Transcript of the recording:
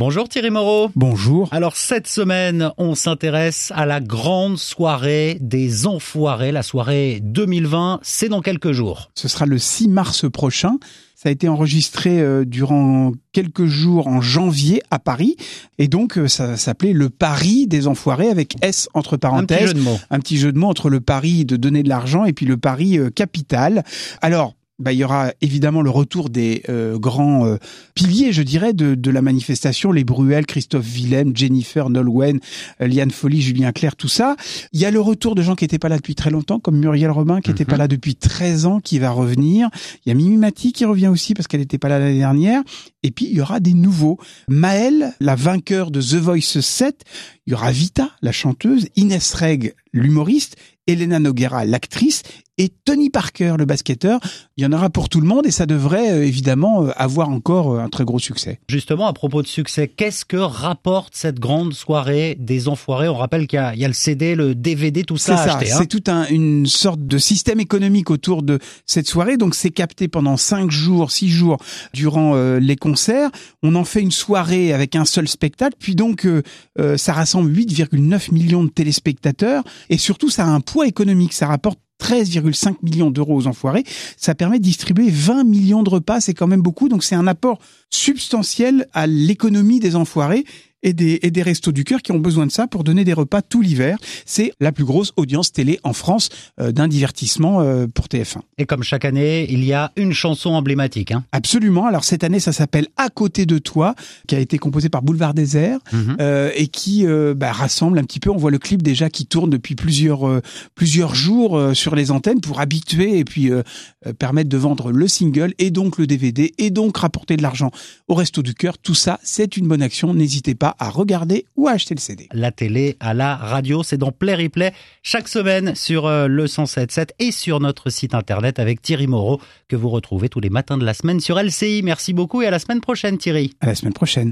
Bonjour Thierry Moreau. Bonjour. Alors cette semaine, on s'intéresse à la grande soirée des enfoirés. La soirée 2020, c'est dans quelques jours. Ce sera le 6 mars prochain. Ça a été enregistré euh, durant quelques jours en janvier à Paris. Et donc, euh, ça s'appelait le Paris des enfoirés avec S entre parenthèses. Un petit jeu de mots. Un petit jeu de mots entre le pari de donner de l'argent et puis le pari euh, capital. Alors, bah, il y aura évidemment le retour des euh, grands euh, piliers, je dirais, de, de, la manifestation, les Bruel, Christophe Willem, Jennifer Nolwenn, euh, Liane Folly, Julien Clerc, tout ça. Il y a le retour de gens qui n'étaient pas là depuis très longtemps, comme Muriel Robin, qui n'était pas Mhm. là depuis 13 ans, qui va revenir. Il y a Mimi Mati qui revient aussi parce qu'elle n'était pas là l'année dernière. Et puis, il y aura des nouveaux. Maëlle, la vainqueur de The Voice 7. Il y aura Vita, la chanteuse, Inès Reg, l'humoriste, Elena Noguera, l'actrice, et Tony Parker, le basketteur. Il y en aura pour tout le monde et ça devrait euh, évidemment euh, avoir encore euh, un très gros succès. Justement, à propos de succès, qu'est-ce que rapporte cette grande soirée des enfoirés? On rappelle qu'il y, a- il y a le CD, le DVD, tout C'est ça à ça, hein. c'est toute un, une sorte de système économique autour de cette soirée. Donc c'est capté pendant cinq jours, six jours durant les concerts. On en fait une soirée avec un seul spectacle, puis donc ça rassemble 8,9 millions de téléspectateurs et surtout ça a un poids économique. Ça rapporte 13,5 millions d'euros aux enfoirés. Ça permet de distribuer 20 millions de repas, c'est quand même beaucoup. Donc c'est un apport substantiel à l'économie des enfoirés et des, et des restos du cœur qui ont besoin de ça pour donner des repas tout l'hiver. C'est la plus grosse audience télé en France euh, d'un divertissement euh, pour TF1. Et comme chaque année, il y a une chanson emblématique. Hein. Absolument. Alors cette année, ça s'appelle À côté de toi, qui a été composé par Boulevard Désert Mhm. euh, et qui euh, bah, rassemble un petit peu. On voit le clip déjà qui tourne depuis plusieurs euh, plusieurs jours euh, sur les antennes pour habituer et puis permettre de vendre le single et donc le DVD et donc rapporter de l'argent au Resto du Cœur. Tout ça, c'est une bonne action. N'hésitez pas à regarder ou à acheter le CD. La télé à la radio, c'est dans Play Replay chaque semaine sur euh, le 107.7 et sur notre site internet avec Thierry Moreau que vous retrouvez tous les matins de la semaine sur LCI. Merci beaucoup et à la semaine prochaine Thierry. À la semaine prochaine.